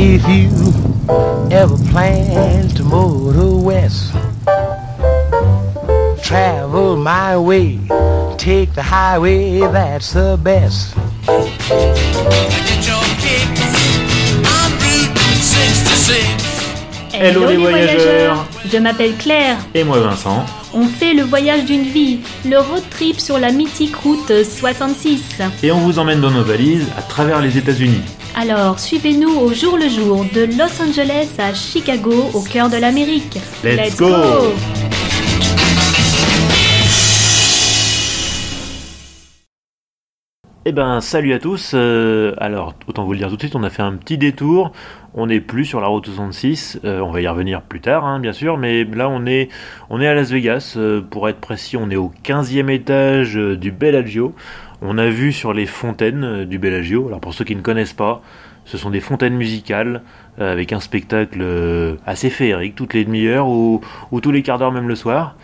If you ever plan to motor west, travel my way, take the highway, that's the best. Hello les voyageurs Je m'appelle Claire. Et moi Vincent. On fait le voyage d'une vie, le road trip sur la mythique route 66. Et on vous emmène dans nos valises à travers les États-Unis. Alors, suivez-nous au jour le jour de Los Angeles à Chicago, au cœur de l'Amérique. Let's go Eh ben, salut à tous. Euh, alors, autant vous le dire tout de suite, on a fait un petit détour. On n'est plus sur la route 66. Euh, on va y revenir plus tard, hein, bien sûr. Mais là, on est, on est à Las Vegas. Euh, pour être précis, on est au 15e étage du Bellagio. On a vu sur les fontaines du Bellagio. Alors, pour ceux qui ne connaissent pas, ce sont des fontaines musicales avec un spectacle assez féerique, toutes les demi-heures ou, ou, tous les quarts d'heure, même le soir.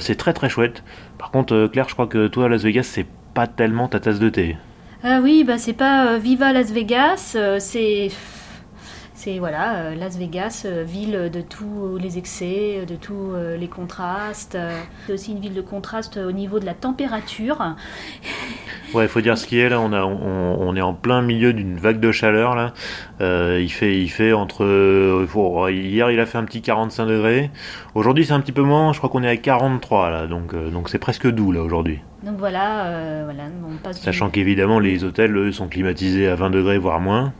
c'est très très chouette. Par contre, Claire, je crois que toi à Las Vegas, c'est pas tellement ta tasse de thé. Ah oui, bah c'est pas euh, Viva Las Vegas, euh, c'est c'est voilà, euh, Las Vegas, ville de tous les excès, de tous les contrastes. C'est aussi une ville de contraste au niveau de la température. Ouais, il faut dire ce qui est là. On, a, on, est en plein milieu d'une vague de chaleur là. il fait, il fait entre. hier, il a fait un petit 45 degrés. Aujourd'hui, c'est un petit peu moins. Je crois qu'on est à 43 là, donc donc c'est presque doux là aujourd'hui. Donc voilà, euh, voilà on passe. Sachant qu'évidemment les hôtels eux, sont climatisés à 20 degrés voire moins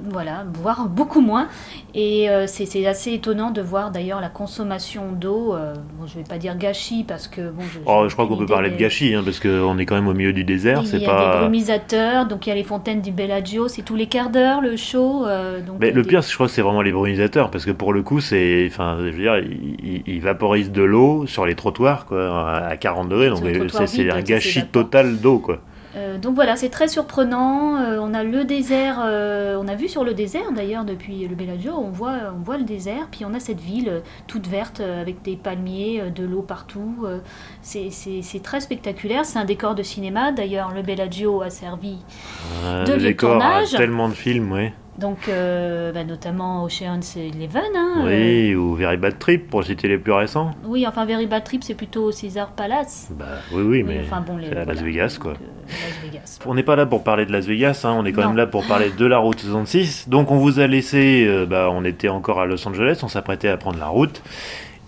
voilà, voire beaucoup moins. Et euh, c'est assez étonnant de voir d'ailleurs la consommation d'eau. Euh, bon, je vais pas dire gâchis parce que bon. Je, oh, je crois qu'on peut parler de gâchis hein, parce qu'on est quand même au milieu du désert. Il y a des brumisateurs, donc il y a les fontaines du Bellagio, c'est tous les quarts d'heure le show. Euh, donc Mais le pire, je crois, c'est vraiment les brumisateurs parce que pour le coup, c'est, enfin, je veux dire, ils, vaporisent de l'eau sur les trottoirs quoi, à 40 degrés, donc c'est un gâchis total d'eau quoi. Euh, donc voilà, c'est très surprenant. Euh, on a le désert, euh, on a vu sur le désert d'ailleurs depuis le Bellagio, on voit, on voit le désert, puis on a cette ville toute verte avec des palmiers, de l'eau partout. c'est très spectaculaire. C'est un décor de cinéma. D'ailleurs, le Bellagio a servi de le décor tournage. tellement de films, oui. Donc, euh, bah, notamment Ocean's Eleven. Hein, oui, euh. ou Very Bad Trip, pour citer les plus récents. Oui, enfin, Very Bad Trip, c'est plutôt Caesar Palace. Bah, oui, oui, mais c'est à Las Vegas, quoi. Euh, on n'est pas là pour parler de Las Vegas, hein, on est quand même là pour parler de la route 66. Donc, on vous a laissé, bah, on était encore à Los Angeles, on s'apprêtait à prendre la route.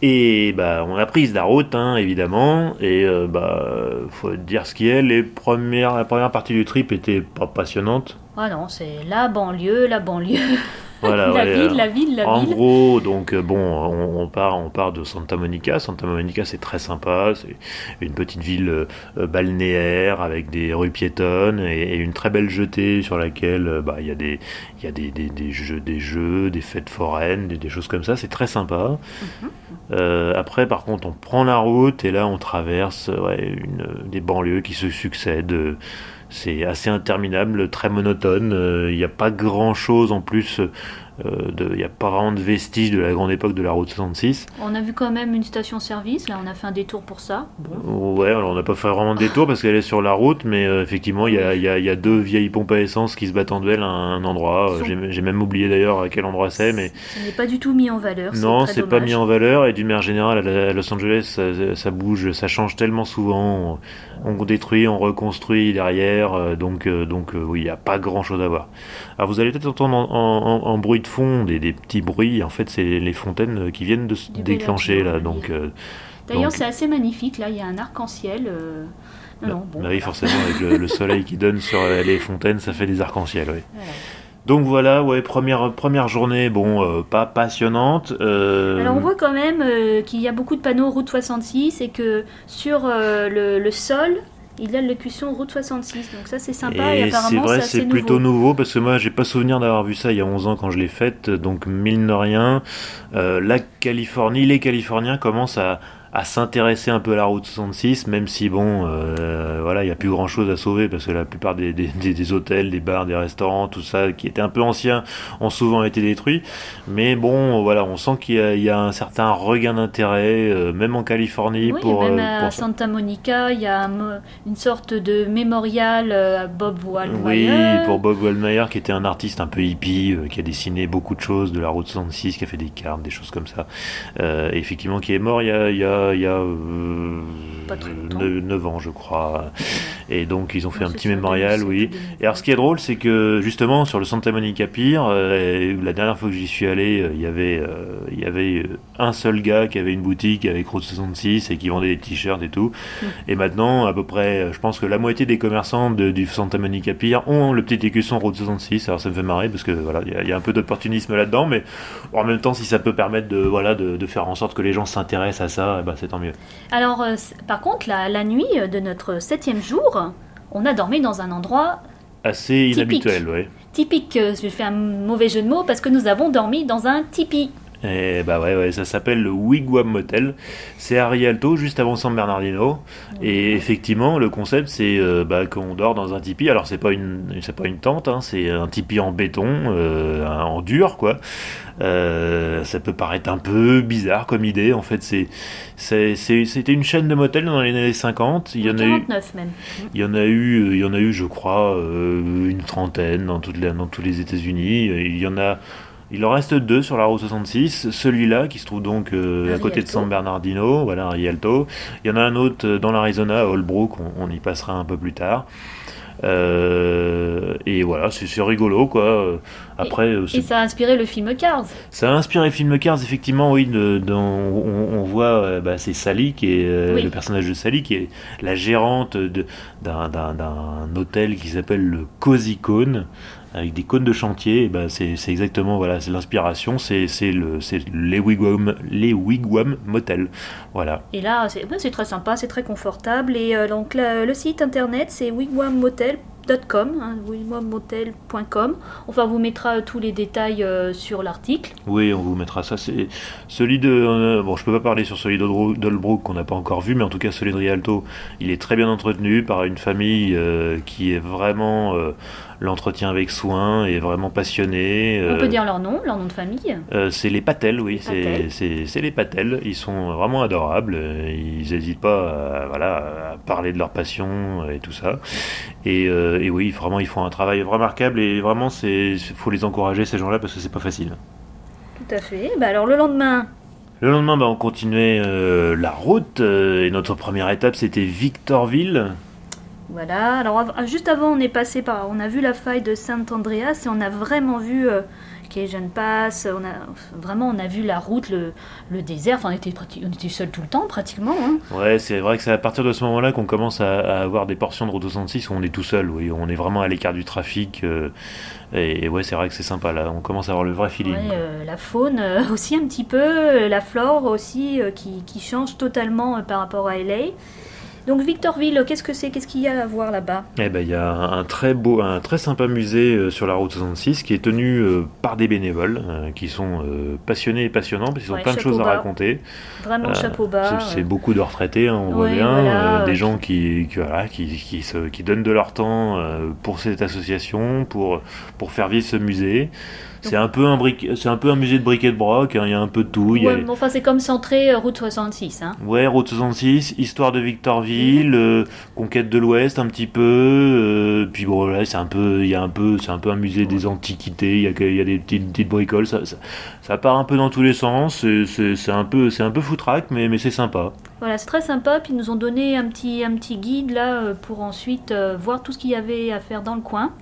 Et bah, on a pris la route, hein, évidemment, et bah, faut dire ce qui est, les premières, la première partie du trip était pas passionnante. Ah non, c'est la banlieue, la banlieue. Voilà, la ville, la ville, la en ville. En gros, donc euh, bon, on, part, on part de Santa Monica. Santa Monica, c'est très sympa. C'est une petite ville euh, balnéaire avec des rues piétonnes et, une très belle jetée sur laquelle euh, bah, il y a des, il y a des, des, des, jeux, des jeux, des fêtes foraines, des, choses comme ça. C'est très sympa. Mhm. après, par contre, on prend la route et là, on traverse ouais, une, des banlieues qui se succèdent c'est assez interminable, très monotone. Euh, il n'y a pas grand chose en plus euh, il n'y a pas vraiment de vestiges de la grande époque de la route 66. On a vu quand même une station-service, là on a fait un détour pour ça. Ouais, alors on n'a pas fait vraiment de détour parce qu'elle est sur la route, mais euh, effectivement il y a, y, y a, deux vieilles pompes à essence qui se battent en duel à un endroit. Euh, j'ai même oublié d'ailleurs à quel endroit c'est. mais Ce n'est pas du tout mis en valeur. Non, c'est pas mis en valeur et d'une manière générale à Los Angeles ça, bouge, ça change tellement souvent. On, détruit, on reconstruit derrière, donc, donc oui, il n'y a pas grand chose à voir. Alors vous allez peut-être entendre en, en bruit de fond, des, des, petits bruits. En fait, c'est les fontaines qui viennent de se déclencher là. Donc, euh, D'ailleurs, c'est assez magnifique. Là, il y a un arc-en-ciel. Euh, bah, bah oui, forcément, avec le, soleil qui donne sur les fontaines, ça fait des arcs-en-ciel. Donc voilà, ouais, première, première journée, bon, euh, pas passionnante. Alors on voit quand même qu'il y a beaucoup de panneaux route 66 et que sur le, le, sol, il a l'élocution Route 66, donc ça c'est sympa et, c'est vrai, c'est plutôt nouveau. parce que moi j'ai pas souvenir d'avoir vu ça il y a 11 ans quand je l'ai faite, donc mille de rien, euh, la Californie, les Californiens commencent à, à s'intéresser un peu à la route 66, même si bon, voilà, il n'y a plus grand chose à sauver parce que la plupart des, des, des, hôtels, des bars, des restaurants, tout ça qui était un peu anciens ont souvent été détruits. Mais bon, voilà, on sent qu'il y, a un certain regain d'intérêt, euh, même en Californie. Oui, pour, même euh, à Santa Monica, il y a une sorte de mémorial euh, à Bob Wallmeyer. Oui, pour Bob Wallmeyer, qui était un artiste un peu hippie, qui a dessiné beaucoup de choses de la route 66, qui a fait des cartes, des choses comme ça. effectivement, qui est mort il y a, il y a, il y a 9, ans, je crois. Et donc, ils ont fait un petit mémorial, oui. Et alors, ce qui est drôle, c'est que justement, sur le Santa Monica Pier, la dernière fois que j'y suis allé, il y avait, il y avait un seul gars qui avait une boutique avec Route 66 et qui vendait des t-shirts et tout. Mm. Et maintenant, à peu près, je pense que la moitié des commerçants de, du Santa Monica Pier ont le petit écusson Route 66. Alors, ça me fait marrer parce que voilà, il y, a un peu d'opportunisme là-dedans, mais en même temps, si ça peut permettre de, voilà, de, faire en sorte que les gens s'intéressent à ça, ben, c'est tant mieux. Alors, par contre, la, la nuit de notre septième jour, on a dormi dans un endroit assez inhabituel, ouais. Typique, euh, je fais un mauvais jeu de mots parce que nous avons dormi dans un tipi. Et bah ouais, ouais ça s'appelle le Wigwam Motel. C'est à Rialto, juste avant San Bernardino. Et effectivement, le concept, c'est euh, bah, qu'on dort dans un tipi. Alors, c'est pas une, c'est pas une tente, hein, c'est un tipi en béton, euh, en dur, quoi. Euh, ça peut paraître un peu bizarre comme idée. En fait, c'est, c'était une chaîne de motels dans les années 50. Il y en a eu, même. Il y en a eu, il y en a eu, je crois, une trentaine dans, toutes les, dans tous les États-Unis. Il y en a il en reste deux sur la route 66. Celui-là, qui se trouve donc euh, à côté de San Bernardino, voilà, à Rialto. Il y en a un autre euh, dans l'Arizona, à Holbrook, on, y passera un peu plus tard. Euh, et voilà, c'est rigolo quoi. Après, et, ça a inspiré le film Cars. Ça a inspiré le film Cars, effectivement, oui. on, voit, bah, c'est Sally qui est le personnage de Sally qui est la gérante d'un hôtel qui s'appelle le Cozy Cone avec des cônes de chantier, ben c'est exactement voilà, c'est l'inspiration, c'est le les wigwam les wigwam motel, voilà. Et là c'est très sympa, c'est très confortable et euh, donc le site internet c'est wigwammotel.com, hein, wigwammotel.com. Enfin, on vous mettra tous les détails euh, sur l'article. Oui, on vous mettra ça. C'est celui de euh, bon, je peux pas parler sur celui d'Olbrook qu'on n'a pas encore vu, mais en tout cas celui de Rialto, il est très bien entretenu par une famille qui est vraiment l'entretien avec soin est vraiment passionné. On peut euh, dire leur nom, leur nom de famille euh, C'est les Patel, oui, c'est les Patel. Ils sont vraiment adorables. Ils n'hésitent pas à, voilà, à parler de leur passion et tout ça. Et, euh, et, oui, vraiment, ils font un travail remarquable et vraiment, il faut les encourager, ces gens-là, parce que c'est pas facile. Tout à fait. Bah alors, le lendemain le lendemain, bah, on continuait la route et notre première étape c'était Victorville. Voilà, alors juste avant on est passé par, on a vu la faille de Saint-Andreas et on a vraiment vu euh, Cajun Pass, on a, vraiment on a vu la route, le, le désert, enfin on était, on était seul tout le temps pratiquement. Hein. Ouais, c'est vrai que c'est à partir de ce moment-là qu'on commence à, avoir des portions de route 66 où on est tout seul, oui, on est vraiment à l'écart du trafic. Euh, et, ouais, c'est vrai que c'est sympa là, on commence à avoir le vrai feeling. Ouais, euh, la faune euh, aussi un petit peu, la flore aussi qui, qui change totalement par rapport à LA. Donc Victorville, qu'est-ce que c'est? Qu'est-ce qu'il y a à voir là-bas? Eh ben, il y a un très beau, un très sympa musée euh, sur la route 66 qui est tenu euh, par des bénévoles euh, qui sont passionnés et passionnants parce qu'ils ont plein de choses à raconter. Vraiment chapeau bas. C'est beaucoup de retraités, hein, on voit bien, des gens qui, qui, voilà, qui, qui, se, qui, donnent de leur temps pour cette association, pour, pour faire vivre ce musée. C'est un peu un c'est un peu un musée de briquet de broc. Hein, il y a un peu de tout. Ouais, enfin c'est comme centré euh, route 66. Hein. Ouais, route 66, histoire de Victorville, mhm. euh, conquête de l'Ouest un petit peu. Euh, puis bon là c'est un peu, il y a un peu, un peu un musée des antiquités. Il y a, il y a des petites, petites bricoles. Ça, ça, part un peu dans tous les sens. C'est un peu, un peu foutraque, mais mais c'est sympa. Voilà, c'est très sympa. Puis ils nous ont donné un petit, un petit guide là pour ensuite voir tout ce qu'il y avait à faire dans le coin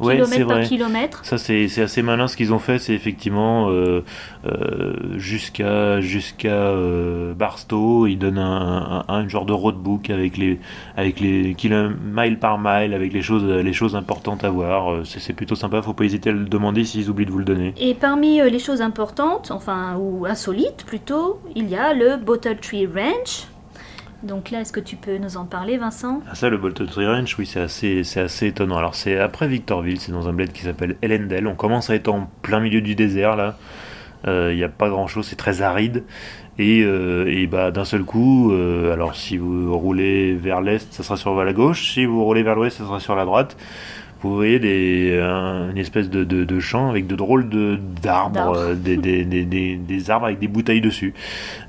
kilomètre par kilomètre. Ça, c'est assez malin ce qu'ils ont fait. C'est effectivement euh, euh, jusqu'à jusqu'à euh, Barstow, ils donnent un, un, genre de roadbook avec les avec les kilomètres mile par mile, avec les choses les choses importantes à voir. C'est plutôt sympa. Faut pas hésiter à le demander s'ils oublient de vous le donner. Et parmi les choses importantes, enfin ou insolites plutôt, il y a le Bottle Tree Ranch donc là, est-ce que tu peux nous en parler, Vincent? Ah, Ça, le Bolt Tree Ranch, oui, c'est assez, assez étonnant. Alors, c'est après Victorville, c'est dans un bled qui s'appelle Ellendale. On commence à être en plein milieu du désert, là. Il n'y a pas grand chose, c'est très aride. Et, et bah, d'un seul coup, alors si vous roulez vers l'est, ça sera sur la gauche. Si vous roulez vers l'ouest, ça sera sur la droite vous voyez des, une espèce de, de, champ avec de drôles d'arbres, euh, des, des, des, des, arbres avec des bouteilles dessus,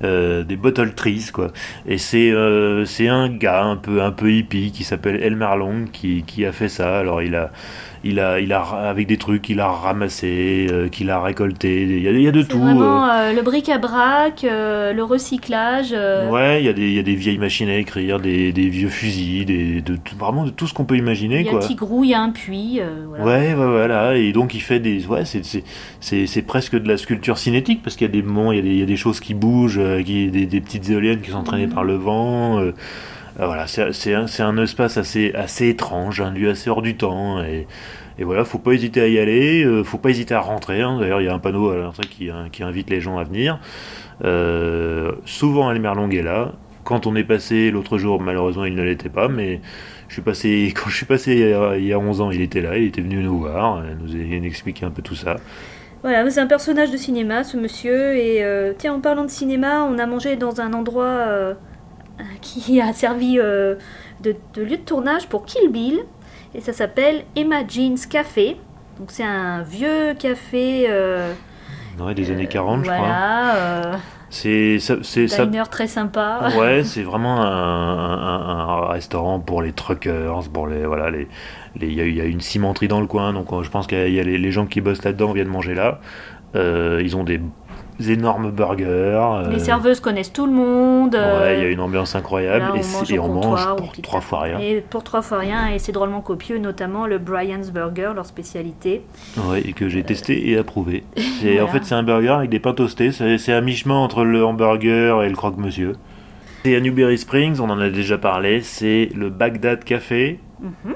euh, des bottle trees quoi. Et c'est euh, c'est un gars un peu un peu hippie qui s'appelle Elmer Long qui, qui a fait ça. Alors il a il a, il a, avec des trucs qu'il a ramassé, euh, qu'il a récolté. Il y a, il y a de tout. Vraiment euh. Euh, le bric-à-brac, le recyclage. Ouais, il y, a des, il y a des vieilles machines à écrire, des, des vieux fusils, des, de, vraiment de tout ce qu'on peut imaginer. Il y a un petit grou, il y a un puits. Voilà. Ouais, voilà. Et donc il fait des. Ouais, c'est presque de la sculpture cinétique parce qu'il y a des moments, il y a des, il y a des choses qui bougent, qui, des, des petites éoliennes qui sont entraînées mhm. par le vent. Euh, voilà, c'est un, un, espace assez, assez étrange, un lieu assez hors du temps. Et, et voilà, faut pas hésiter à y aller, euh, faut pas hésiter à rentrer. Hein. D'ailleurs, il y a un panneau à l'entrée qui, hein, qui, invite les gens à venir. Euh, souvent, Elmer Long est là. Quand on est passé l'autre jour, malheureusement, il ne l'était pas, mais je suis passé, quand je suis passé il y, a, 11 ans, il était là, il était venu nous voir, nous a expliqué un peu tout ça. Voilà, c'est un personnage de cinéma, ce monsieur. Et tiens, en parlant de cinéma, on a mangé dans un endroit qui a servi euh, de, lieu de tournage pour Kill Bill. Et ça s'appelle Emma Jean's Café. Donc c'est un vieux café. Euh, des années 40, je crois. Voilà. C'est c'est diner très sympa. Ouais, c'est vraiment un, restaurant pour les truckers, pour les voilà les il y, a une cimenterie dans le coin, donc je pense qu'il y a les, gens qui bossent là-dedans viennent manger là. Euh, ils ont des énormes burgers. Les serveuses connaissent tout le monde. Ouais, il y a une ambiance incroyable et, on mange pour trois fois rien. Et pour trois fois rien, et c'est drôlement copieux, notamment le Brian's Burger, leur spécialité. Ouais, et que j'ai testé et approuvé. En fait, c'est un burger avec des pains toastés. C'est à mi-chemin entre le hamburger et le croque-monsieur. C'est à Newberry Springs, on en a déjà parlé. C'est le Baghdad Café. Mhm.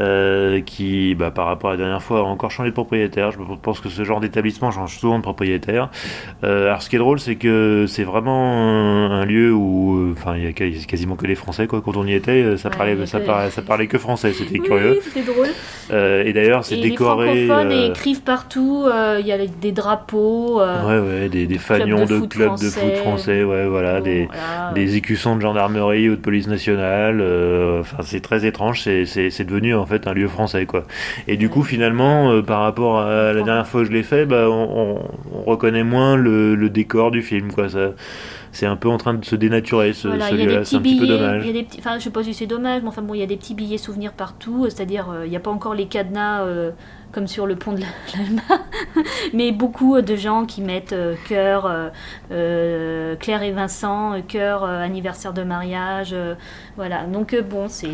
Euh, qui, bah, par rapport à la dernière fois, a encore changé de propriétaire. Je pense que ce genre d'établissement change souvent de propriétaire. Euh, alors, ce qui est drôle, c'est que c'est vraiment un, lieu où, euh, enfin, il y a quasiment que les Français, quoi. Quand on y était, ça parlait, ça, parlait, ça parlait que français. C'était curieux. c'était drôle. et d'ailleurs, c'est décoré. Les francophones écrivent partout. Il y a des drapeaux. ouais, ouais, des, des fanions de, clubs de foot français. Ouais, voilà, des, des écussons de gendarmerie ou de police nationale. Enfin, c'est très étrange. C'est devenu en fait un lieu français quoi. Et du coup finalement euh, par rapport à la dernière fois que je l'ai fait, bah, on, reconnaît moins le, décor du film quoi. Ça, c'est un peu en train de se dénaturer ce, lieu-là, c'est un petit peu dommage. Y a des enfin, je sais pas si c'est dommage, mais enfin bon, il y a des petits billets souvenirs partout, c'est-à-dire euh, il n'y a pas encore les cadenas euh, comme sur le pont de l'Alma, mais beaucoup de gens qui mettent euh, cœur, euh, euh, Claire et Vincent, cœur, anniversaire de mariage, voilà. Donc bon, c'est.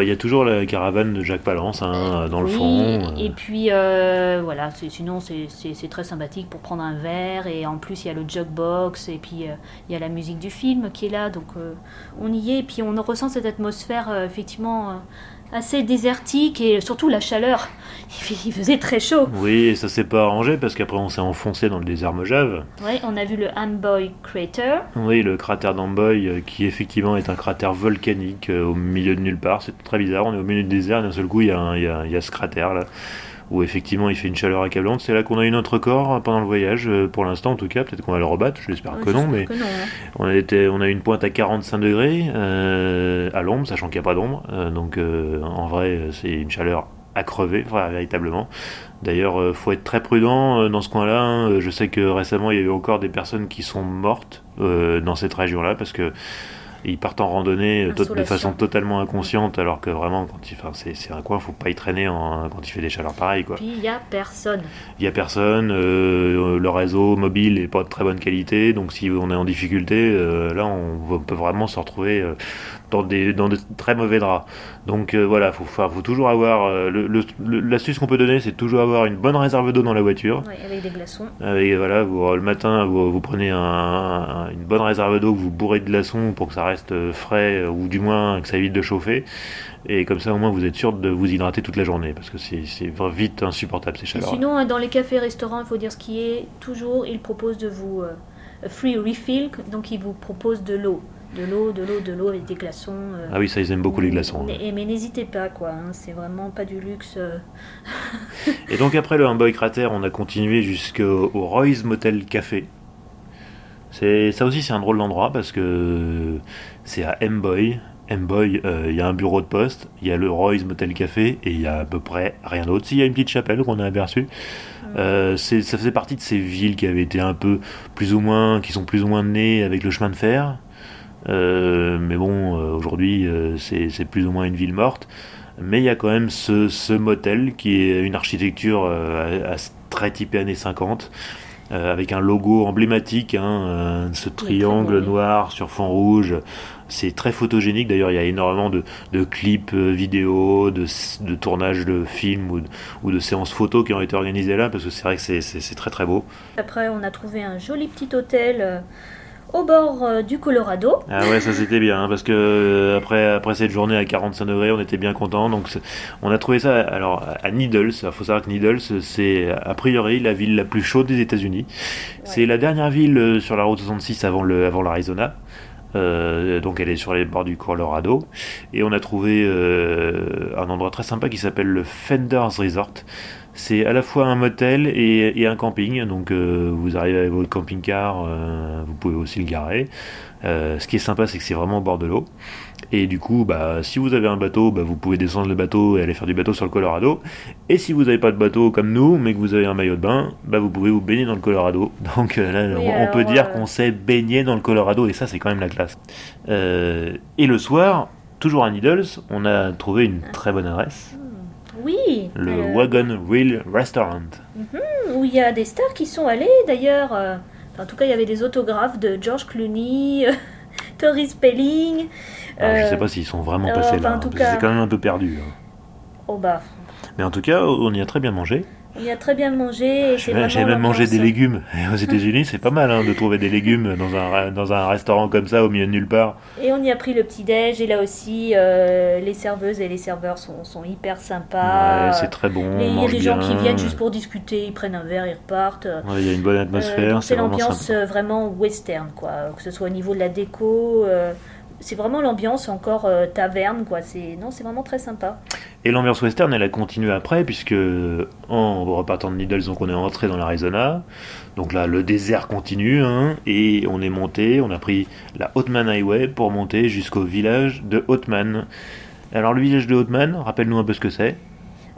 Il y a toujours la caravane de Jacques Palance hein, dans le fond. Et puis voilà, sinon c'est très sympathique pour prendre un verre et en plus il y a le jukebox et puis il y a la musique du film qui est là, donc on y est et puis on ressent cette atmosphère effectivement assez désertique et surtout la chaleur. Il faisait très chaud. Oui, et ça s'est pas arrangé parce qu'après on s'est enfoncé dans le désert Mojave. Oui, on a vu le Amboy Crater. Oui, le cratère d'Amboy euh, qui effectivement est un cratère volcanique euh, au milieu de nulle part. C'est très bizarre, on est au milieu du désert et d'un seul coup il y, a, y a ce cratère là où effectivement il fait une chaleur accablante. C'est là qu'on a eu notre corps pendant le voyage, euh, pour l'instant en tout cas. Peut-être qu'on va le rebattre, j'espère que non, mais on, a été, on a eu une pointe à 45 degrés euh, à l'ombre, sachant qu'il n'y a pas d'ombre. Euh, donc en vrai, c'est une chaleur à crever, véritablement. D'ailleurs, faut être très prudent dans ce coin-là. Hein. Je sais que récemment, il y a eu encore des personnes qui sont mortes dans cette région-là parce que ils partent en randonnée euh, de façon totalement inconsciente, alors que vraiment, quand il, enfin, c'est, un coin, faut pas y traîner quand il fait des chaleurs pareilles. Quoi. Puis il y a personne. Il y a personne, euh, le réseau mobile est pas de très bonne qualité, donc si on est en difficulté, euh, là on, peut vraiment se retrouver dans, des, dans de très mauvais draps. Donc voilà, faut, faut toujours avoir. l'astuce qu'on peut donner, c'est toujours avoir une bonne réserve d'eau dans la voiture. avec des glaçons. Avec, voilà, le matin, vous, prenez une bonne réserve d'eau que vous bourrez de glaçons pour que ça reste euh, frais euh, ou du moins que ça évite de chauffer. Et comme ça, au moins, vous êtes sûr de vous hydrater toute la journée parce que c'est vite insupportable ces chaleurs. Sinon, dans les cafés-restaurants, il faut dire ce qui est toujours, ils proposent de vous free refill, donc ils vous proposent de l'eau De l'eau, de l'eau, de l'eau avec des glaçons. euh. Ah oui, ça, ils aiment beaucoup les glaçons. hein. Mais, mais n'hésitez pas, quoi. hein, c'est vraiment pas du luxe. euh. Et donc après le Humboy Crater, on a continué jusqu'au au Roy's Motel Café. C'est ça aussi c'est un drôle d'endroit parce que c'est à Mboy. Mboy, euh, il y a un bureau de poste, il y a le Roy's Motel Café et il y a à peu près rien d'autre. S'il y a une petite chapelle qu'on a aperçue, euh, c'est- ça faisait partie de ces villes qui avaient été un peu plus ou moins, qui sont plus ou moins nées avec le chemin de fer. Euh, mais bon, euh, aujourd'hui euh, c'est plus ou moins une ville morte. Mais il y a quand même ce, ce motel qui est une architecture à- à- très typée années 50, euh, avec un logo emblématique, hein, euh, ce triangle noir sur fond rouge. C'est très photogénique, d'ailleurs il y a énormément de, de clips euh, vidéo, de, tournages de films ou de, ou de séances photos qui ont été organisées là, parce que c'est vrai que c'est- très très beau. Après, on a trouvé un joli petit hôtel au bord euh, du Colorado. Ah ouais, ça c'était bien, hein, parce que euh, après, après cette journée à 45 degrés, on était bien content. Donc on a trouvé ça alors à Needles. Il faut savoir que Needles, c'est a priori la ville la plus chaude des États-Unis. C'est la dernière ville euh, sur la route 66 avant le avant l'Arizona. Euh, donc elle est sur les bords du Colorado et on a trouvé euh, un endroit très sympa qui s'appelle le Fenders Resort. C'est à la fois un motel et, et un camping, donc euh, vous arrivez avec votre camping-car, euh, vous pouvez aussi le garer. Euh, ce qui est sympa, c'est que c'est vraiment au bord de l'eau. Et du coup, bah, si vous avez un bateau, bah, vous pouvez descendre le bateau et aller faire du bateau sur le Colorado. Et si vous n'avez pas de bateau comme nous, mais que vous avez un maillot de bain, bah, vous pouvez vous baigner dans le Colorado. Donc là, on, on peut dire qu'on s'est baigné dans le Colorado, et ça, c'est quand même la classe. Et le soir, toujours à Needles, on a trouvé une très bonne adresse, Oui. le euh, Wagon Wheel Restaurant. où il y a des stars qui sont allées d'ailleurs. euh, enfin, en tout cas, il y avait des autographes de George Clooney, euh, Tori Spelling. Alors, je euh, sais pas s'ils sont vraiment euh, passés enfin, là, en hein, tout cas- c'est quand même un peu perdu. hein. Oh bah, Mais en tout cas, on y a très bien mangé. On y a très bien mangé. c'est J'ai même mangé des légumes. Et aux États-Unis, c'est pas mal hein, de trouver des légumes dans un, dans un restaurant comme ça, au milieu de nulle part. Et on y a pris le petit déj et là aussi, euh, les serveuses et les serveurs sont, sont hyper sympas. ouais, c'est très bon. Il y a des gens qui viennent juste pour discuter, ils prennent un verre, ils repartent. Ouais, Il y a une bonne Euh, atmosphère, c'est vraiment l'ambiance euh, vraiment western, quoi. Que ce soit au niveau de la déco, euh, c'est vraiment l'ambiance encore euh, taverne, quoi. C'est non, c'est vraiment très sympa. Et l'ambiance western, elle a continué après, puisque en repartant de Needles, donc on est entré dans l'Arizona. Donc là, le désert continue, hein, et on est monté, on a pris la Oatman Highway pour monter jusqu'au village de Oatman. Alors le village de Oatman, rappelle-nous un peu ce que c'est.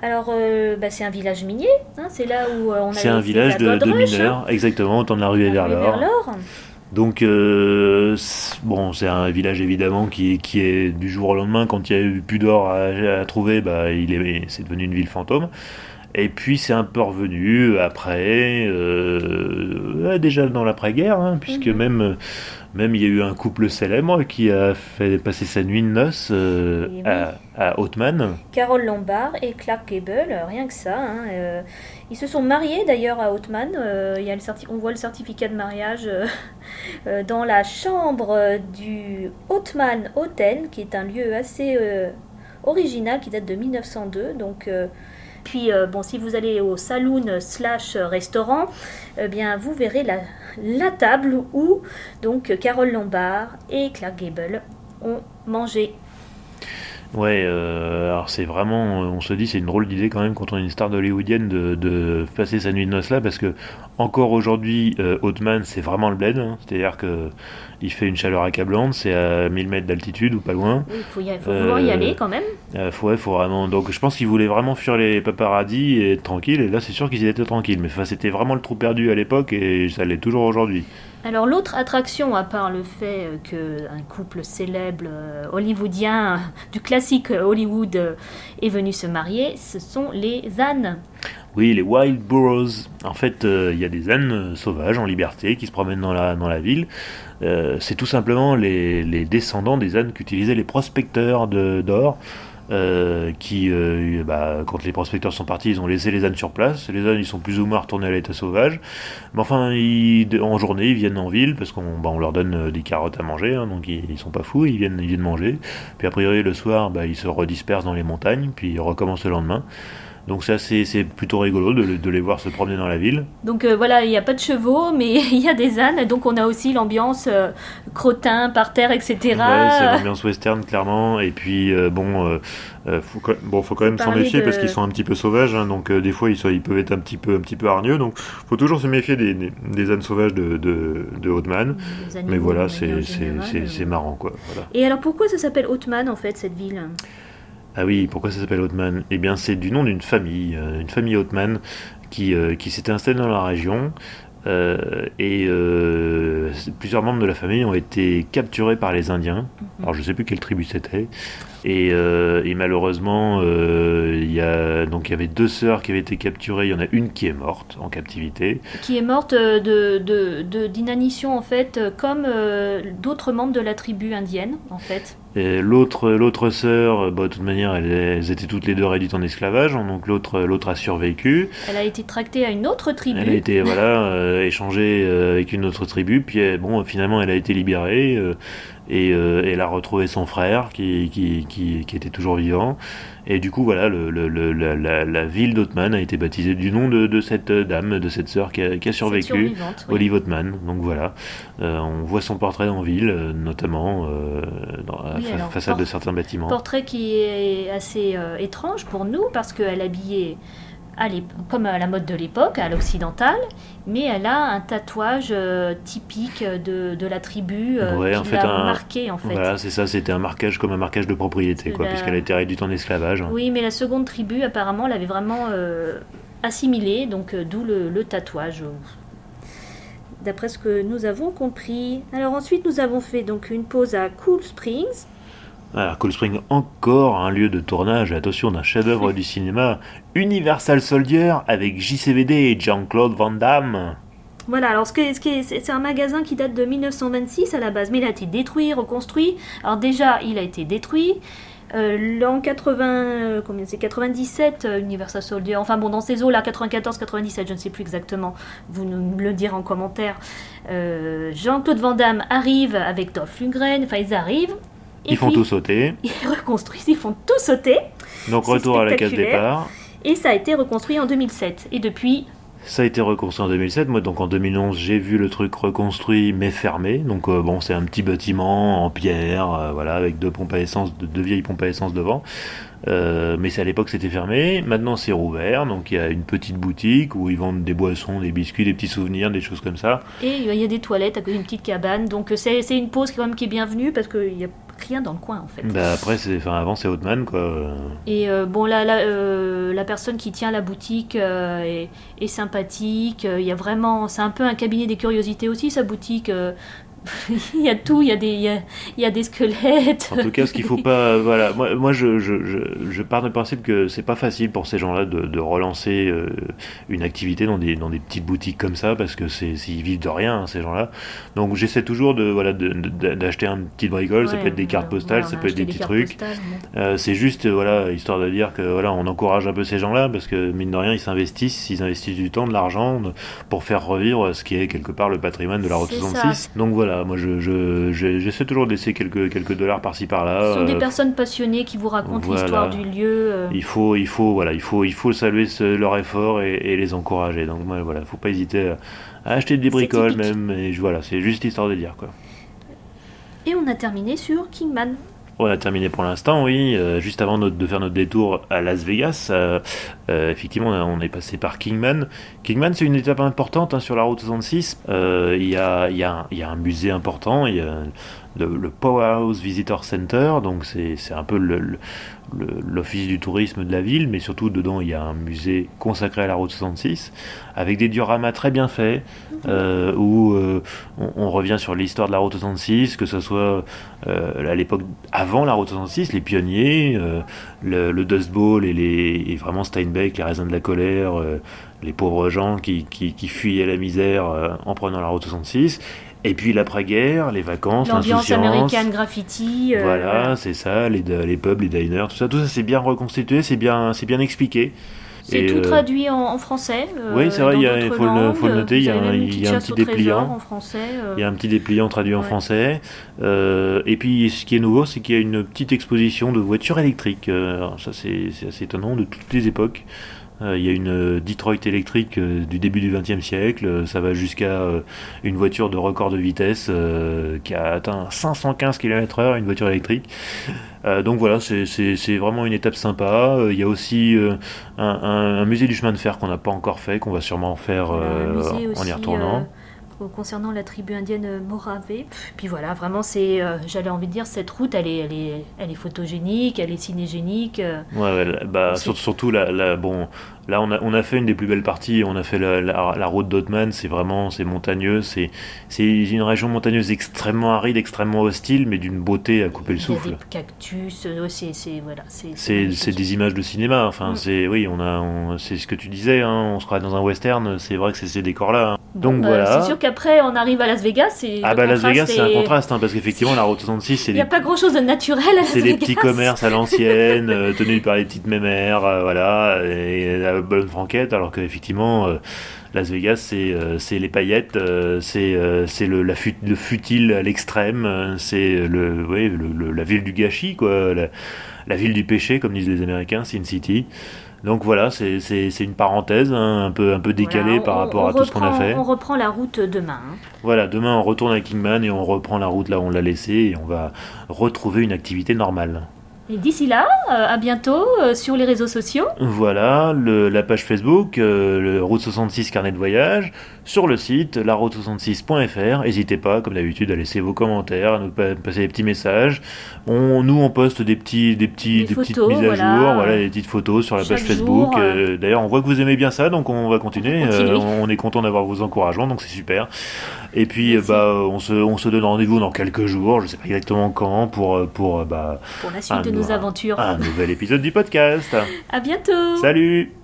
Alors, euh, bah, c'est un village minier. hein, c'est là où euh, on a C'est un village de, de mineurs, exactement, autant de la rue et vers l'or. Donc, euh, c'est- bon, c'est un village évidemment qui, qui est du jour au lendemain, quand il y a eu plus d'or à, à trouver, bah, il est, c'est devenu une ville fantôme. Et puis c'est un peu revenu après, euh, déjà dans l'après-guerre, hein, puisque Mhm. même, même il y a eu un couple célèbre qui a fait passer sa nuit de noces euh, oui. à, à Oatman. Carole Lombard et Clark Gable, rien que ça. hein, ils se sont mariés d'ailleurs à Oatman. euh, y a le on voit le certificat de mariage euh, euh, dans la chambre du Oatman Hotel, qui est un lieu assez original qui date de 1902. Donc, puis bon, si vous allez au saloon slash restaurant, eh bien vous verrez la, la table où donc Carole Lombard et Clark Gable ont mangé. Ouais, euh, alors c'est vraiment, on se dit, c'est une drôle d'idée quand même quand on est une star hollywoodienne de, de passer sa nuit de noces là, parce que encore aujourd'hui, euh, Oatman, c'est vraiment le bled, hein. c'est-à-dire que il fait une chaleur accablante, c'est à 1000 mètres d'altitude ou pas loin. Oui, il faut, y, faut Euh, vouloir y aller quand même. Euh, faut, ouais, faut vraiment. Donc je pense qu'ils voulaient vraiment fuir les paparazzis et être tranquilles, et là c'est sûr qu'ils étaient tranquilles, mais enfin, c'était vraiment le trou perdu à l'époque et ça l'est toujours aujourd'hui. Alors l'autre attraction, à part le fait euh, que un couple célèbre euh, hollywoodien du classique Hollywood euh, est venu se marier, ce sont les ânes. Oui, les wild burros. En fait, il y a des ânes sauvages en liberté qui se promènent dans la, ville. C'est tout simplement les, les descendants des ânes qu'utilisaient les prospecteurs d'or. Euh, qui, euh, bah, quand les prospecteurs sont partis, ils ont laissé les ânes sur place. Les ânes, ils sont plus ou moins retournés à l'état sauvage. Mais enfin, en journée, ils viennent en ville parce qu'on bah, leur donne euh, des carottes à manger, hein, donc ils, ils sont pas fous, ils viennent, ils viennent manger. Puis a priori, le soir, bah, ils se redispersent dans les montagnes, puis ils recommencent le lendemain. Donc ça c'est plutôt rigolo de, de les voir se promener dans la ville. Donc euh, voilà, il n'y a pas de chevaux, mais il y a des ânes. Donc on a aussi l'ambiance euh, crottin par terre, etc. Ouais, c'est l'ambiance western clairement. Et puis euh, bon, euh, faut, quand- bon, faut quand même s'en méfier de- parce qu'ils sont un petit peu sauvages. hein, donc des fois ils, sont, ils peuvent être un petit peu, un petit peu hargneux. Donc faut toujours se méfier des, des, des ânes sauvages de, de, de Mais voilà, c'est marrant quoi. Voilà. Et alors pourquoi ça s'appelle Hautman en fait cette ville? Ah oui, pourquoi ça s'appelle Hautman? Eh bien, c'est du nom d'une famille, euh, une famille Hautman qui, euh, qui s'était installée dans la région. euh, et euh, plusieurs membres de la famille ont été capturés par les Indiens. Alors, je sais plus quelle tribu c'était. Et, euh, et malheureusement, euh, il y a donc il y avait deux sœurs qui avaient été capturées. Il y en a une qui est morte en captivité. Qui est morte euh, de d'inanition en fait, comme d'autres membres de la tribu indienne en fait. Et l'autre, l'autre sœur, bah, de toute manière, elles, elles étaient toutes les deux réduites en esclavage. hein, Donc l'autre, l'autre a survécu. Elle a été tractée à une autre tribu. Elle a été voilà euh, échangée euh, avec une autre tribu, puis bon finalement elle a été libérée euh, et euh, elle a retrouvé son frère qui, qui, qui, qui était toujours vivant. Et du coup voilà le, le- le- la, ville d'Othman a été baptisée du nom de, de cette dame, de cette sœur qui a, survécu. oui. Olive Othman, donc voilà, Euh, on voit son portrait en ville, euh, notamment euh, dans la Oui, fa- alors, façade de certains bâtiments. Portrait qui est assez euh, étrange pour nous parce qu'elle habillée à comme à la mode de l'époque, à l'occidentale, mais elle a un tatouage euh, typique de, de la tribu euh, Ouais, qui en fait, l'a un- marqué en fait. Voilà, c'est ça, c'était un marquage comme un marquage de propriété, quoi, La- puisqu'elle a été réduite en esclavage. hein. Oui, mais la seconde tribu apparemment l'avait vraiment euh, assimilée, donc d'où le, le tatouage. D'après ce que nous avons compris. Alors ensuite, nous avons fait donc une pause à Cool Springs. Alors, Cold Spring, encore un lieu de tournage, attention, d'un chef-d'œuvre du cinéma, Universal Soldier avec JCVD et Jean-Claude Van Damme. Voilà, alors ce ce c'est un magasin qui date de 1926 à la base, mais il a été détruit, reconstruit. Alors déjà, il a été détruit. Euh, l'an 80, euh, combien c'est 97, euh, Universal Soldier. Enfin bon, dans ces eaux-là, 94, 97, je ne sais plus exactement. Vous nous me le direz en commentaire. Euh, Jean-Claude Van Damme arrive avec Dolph Lundgren. Enfin, ils arrivent. Et Ils font puis, tout sauter. Ils reconstruisent, ils font tout sauter. Donc, retour à la case départ. Et ça a été reconstruit en 2007. Et depuis, Ça a été reconstruit en 2007. Moi, donc en 2011, j'ai vu le truc reconstruit mais fermé. Donc euh, bon, c'est un petit bâtiment en pierre, euh, voilà, avec deux pompes à essence, deux, vieilles pompes à essence devant. Euh, mais c'est à l'époque c'était fermé. Maintenant c'est rouvert. Donc il y a une petite boutique où ils vendent des boissons, des biscuits, des petits souvenirs, des choses comme ça. Et il y a des toilettes à côté d'une petite cabane. Donc euh, c'est une pause quand même qui est bienvenue parce qu'il n'y a rien dans le coin en fait. Bah après, c'est, enfin avant c'est Hotman quoi. Et euh, bon, la, la, euh, la personne qui tient la boutique euh, est, est sympathique. Il y a vraiment, c'est un peu un cabinet des curiosités aussi sa boutique. il y a tout, il y a des, il y a, il y a des squelettes. En tout cas, ce qu'il faut pas, voilà, moi, moi je, je, je, je pars du principe que c'est pas facile pour ces gens-là de, de relancer euh, une activité dans des, dans des petites boutiques comme ça parce que c'est, ils vivent de rien hein, ces gens-là. Donc j'essaie toujours de, voilà, de- de- d'acheter un petit bricole. ça peut être des cartes postales, ça peut être des petits trucs. Euh, c'est juste, voilà, histoire de dire que voilà, on encourage un peu ces gens-là parce que mine de rien, ils s'investissent, ils investissent du temps, de l'argent de- pour faire revivre ce qui est quelque part le patrimoine de la Route C'est 66. Donc voilà, moi je, je, je- j'essaie toujours de laisser quelques, quelques dollars par-ci par-là. Ce sont des euh, personnes passionnées qui vous racontent voilà. l'histoire du lieu. euh. il faut, il faut, voilà, il faut, il faut saluer ce- leur effort et, et les encourager. Donc voilà, faut pas hésiter à, acheter des bricoles même. Et voilà, c'est juste histoire de dire quoi. Et on a terminé sur Kingman. On a terminé pour l'instant, oui. Euh, juste avant de faire notre détour à Las Vegas, euh, euh, effectivement, on est passé par Kingman. Kingman, c'est une étape importante hein, sur la route 66. Euh, Il y, a, y, a y a un musée important, y a le, le Powerhouse Visitor Center, donc c'est un peu l'office du tourisme de la ville, mais surtout dedans, il y a un musée consacré à la route 66, avec des dioramas très bien faits, euh, où euh, on, on revient sur l'histoire de la route 66, que ce soit euh, à l'époque avant la route 66, les pionniers, le, le Dust Bowl et, les, et vraiment Steinbeck, les raisins de la colère, les pauvres gens qui, qui, qui fuyaient la misère euh, en prenant la route 66. Et puis l'après-guerre, les vacances, L'ambiance américaine graffiti. euh, Voilà, c'est ça, les, les pubs, les diners, tout ça, tout ça c'est bien reconstitué, c'est bien, c'est bien expliqué. C'est tout euh, traduit en, en français. euh, Oui, c'est vrai, il faut le- faut le noter, il y a un- y a un petit dépliant. en français. Il y a un petit dépliant traduit en français. Et puis, ce qui est nouveau, c'est qu'il y a une petite exposition de voitures électriques. Alors ça, c'est c'est assez étonnant de toutes les époques. Euh, il y a une euh, Detroit électrique euh, du début du XXe siècle. Ça va jusqu'à une voiture de record de vitesse qui a atteint 515 km/h, une voiture électrique. Donc voilà, c'est- vraiment une étape sympa. Il y a aussi un, un- un musée du chemin de fer qu'on n'a pas encore fait, qu'on va sûrement faire en y retournant. euh, concernant la tribu indienne euh, Morave. Puis voilà, vraiment, c'est, euh, j'avais envie de dire, cette route, elle est, elle est, elle est photogénique, elle est cinégénique. euh, Ouais, bah, surtout la, la- bon, là on a, on a fait une des plus belles parties, on a fait la, la, la route d'Otman, c'est vraiment, c'est montagneux, c'est, c'est une région montagneuse extrêmement aride, extrêmement hostile, mais d'une beauté à couper le Il y a souffle. des cactus, euh, c'est, c'est, voilà, c'est, des images de cinéma, enfin Mm. c'est, oui, on a, c'est ce que tu disais, hein, on se croit dans un western, c'est vrai que c'est ces décors-là. hein. Bon, Donc bah, voilà. C'est sûr qu'après, on arrive à Las Vegas. Et Ah bah Las Vegas c'est un contraste, hein, parce qu'effectivement la route 66 c'est Il n'y a pas grand chose de naturel à Las C'est des petits commerces à l'ancienne, euh, tenus par les petites mémères, euh, voilà, et bonne franquette, alors qu'effectivement, euh, Las Vegas, c'est euh, les paillettes, euh, c'est euh, c'est le, la fut- le futile à l'extrême, euh, c'est le, ouais, le, le- la ville du gâchis, quoi, la, la ville du péché, comme disent les Américains, Sin City. Donc voilà, c'est une parenthèse, hein, un peu un peu décalée Voilà, par rapport on à tout ce qu'on a fait. On reprend la route demain. hein. Voilà, demain on retourne à Kingman et on reprend la route là où on l'a laissée et on va retrouver une activité normale. Et d'ici là, euh, à bientôt euh, sur les réseaux sociaux. Voilà, le- la page Facebook, euh, le Route 66 Carnet de Voyage, sur le site laroute66.fr. N'hésitez pas, comme d'habitude, à laisser vos commentaires, à nous pa- passer des petits messages. On, nous, on poste des, petits, des, petits, Des des petites mises à voilà. jour, voilà, des petites photos sur la Chaque page Facebook. euh. D'ailleurs, on voit que vous aimez bien ça, donc on va continuer. On continue. On est content d'avoir vos encouragements, donc c'est super. Et puis, Merci. bah, on se, on se donne rendez-vous dans quelques jours, je sais pas exactement quand, pour, euh, pour euh, bah, Pour la suite un de nos aventures. un nouvel épisode du podcast. À bientôt. Salut